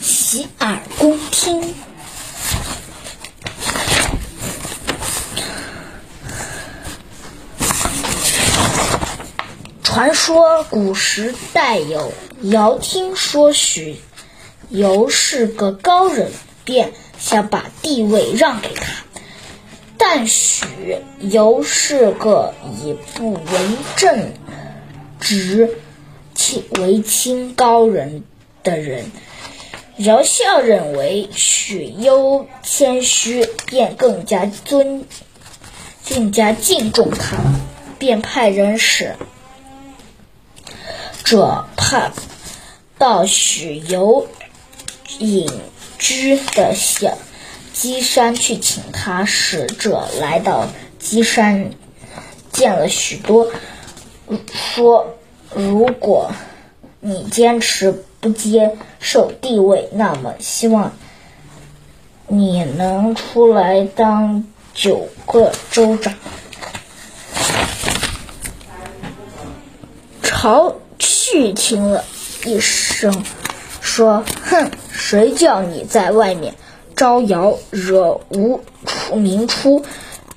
洗耳恭听。传说古时代有尧听说许由是个高人，便想把地位让给他。但许由是个以不为正直、为亲高人的人，尧笑认为许攸谦虚，便更加尊、更加敬重他，便派人使者派到许攸隐居的小基山去请他。使者来到基山，见了许多，说：“如果你坚持不接受地位，那么希望你能出来当九个州长。”朝去听了一声，说：“哼，谁叫你在外面招摇惹无出名出？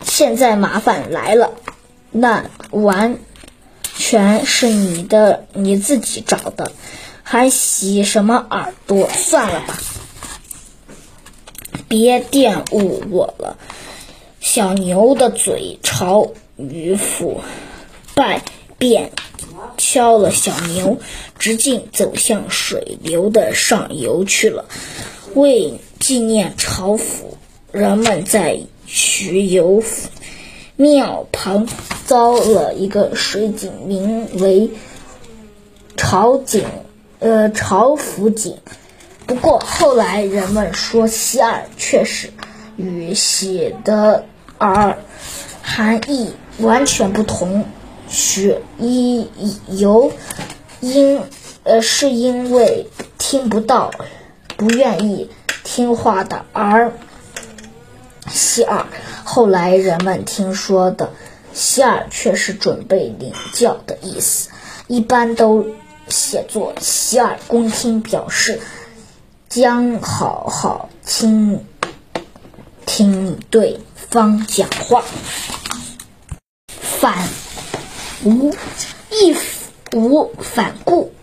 现在麻烦来了，那完全是你的你自己找的，还洗什么耳朵？算了吧，别玷污我了。”小牛的嘴朝渔夫拜便。敲了小牛，直径走向水流的上游去了。为纪念朝府，人们在徐游府庙旁造了一个水井，名为朝井，呃，朝府井。不过后来人们说，西耳确实与喜的耳含义完全不同。许一由因呃是因为听不到，不愿意听话的而希尔。后来人们听说的希尔却是准备领教的意思，一般都写作洗耳恭听，表示将好好倾听对方讲话。反。无义无反顾。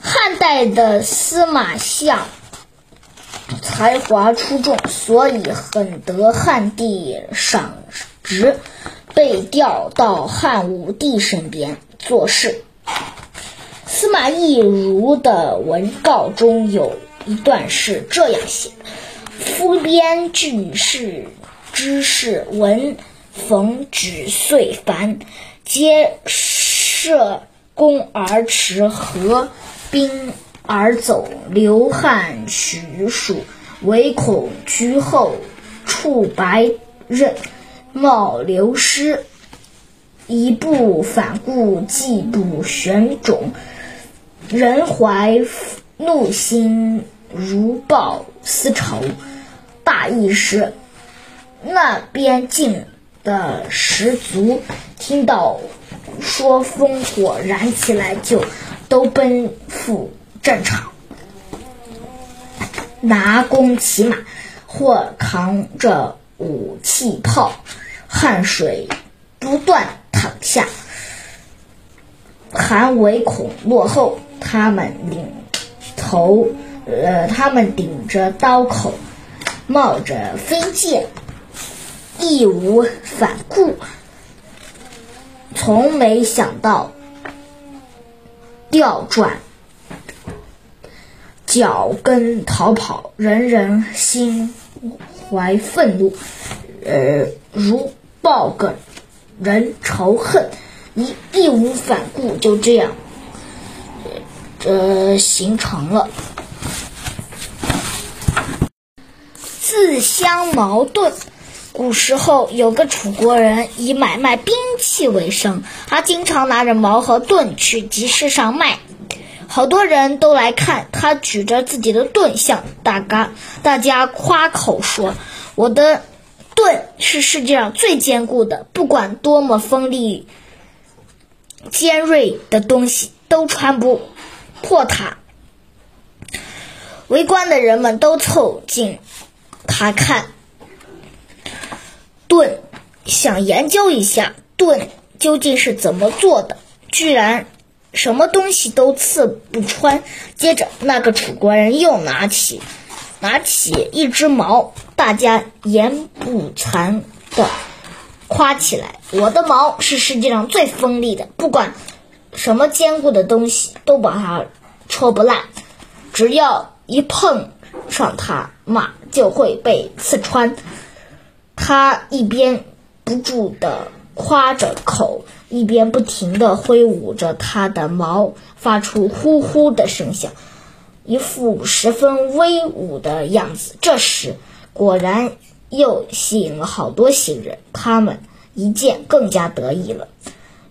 汉代的司马相才华出众，所以很得汉帝赏识，被调到汉武帝身边做事。司马懿如的文告中有一段是这样写的：“夫边郡士之事，闻逢举遂繁。”皆设宫而驰，合兵而走，流汗许数，唯恐居后，触白刃，冒流失，一不反顾，既不旋踵，人怀怒心，如报私仇。大意是，那边境。的十族听到说烽火燃起来，就都奔赴战场，拿弓骑马，或扛着武器炮，汗水不断淌下，还唯恐落后。他们领头，呃，他们顶着刀口，冒着飞剑。义无反顾，从没想到调转脚跟逃跑，人人心怀愤怒，呃，如报梗人仇恨，一义无反顾，就这样，呃，形成了自相矛盾。古时候有个楚国人以买卖兵器为生，他经常拿着矛和盾去集市上卖，好多人都来看。他举着自己的盾向大家大家夸口说：“我的盾是世界上最坚固的，不管多么锋利尖锐的东西都穿不破它。”围观的人们都凑近他看。盾想研究一下盾究竟是怎么做的，居然什么东西都刺不穿。接着，那个楚国人又拿起拿起一只矛，大家言不惭的夸起来：“我的矛是世界上最锋利的，不管什么坚固的东西都把它戳不烂，只要一碰上它，马就会被刺穿。”他一边不住地夸着口，一边不停地挥舞着他的毛，发出呼呼的声响，一副十分威武的样子。这时，果然又吸引了好多行人，他们一见更加得意了，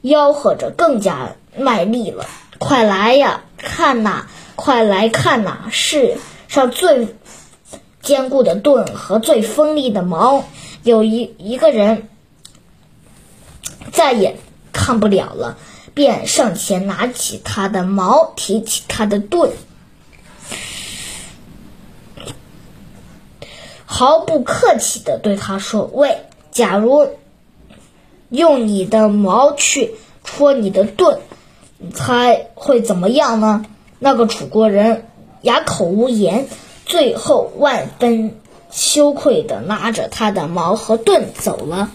吆喝着更加卖力了：“快来呀，看呐！快来看呐！世上最坚固的盾和最锋利的矛！”有一一个人再也看不了了，便上前拿起他的矛，提起他的盾，毫不客气的对他说：“喂，假如用你的矛去戳你的盾，你猜会怎么样呢？”那个楚国人哑口无言，最后万分。羞愧的拉着他的矛和盾走了。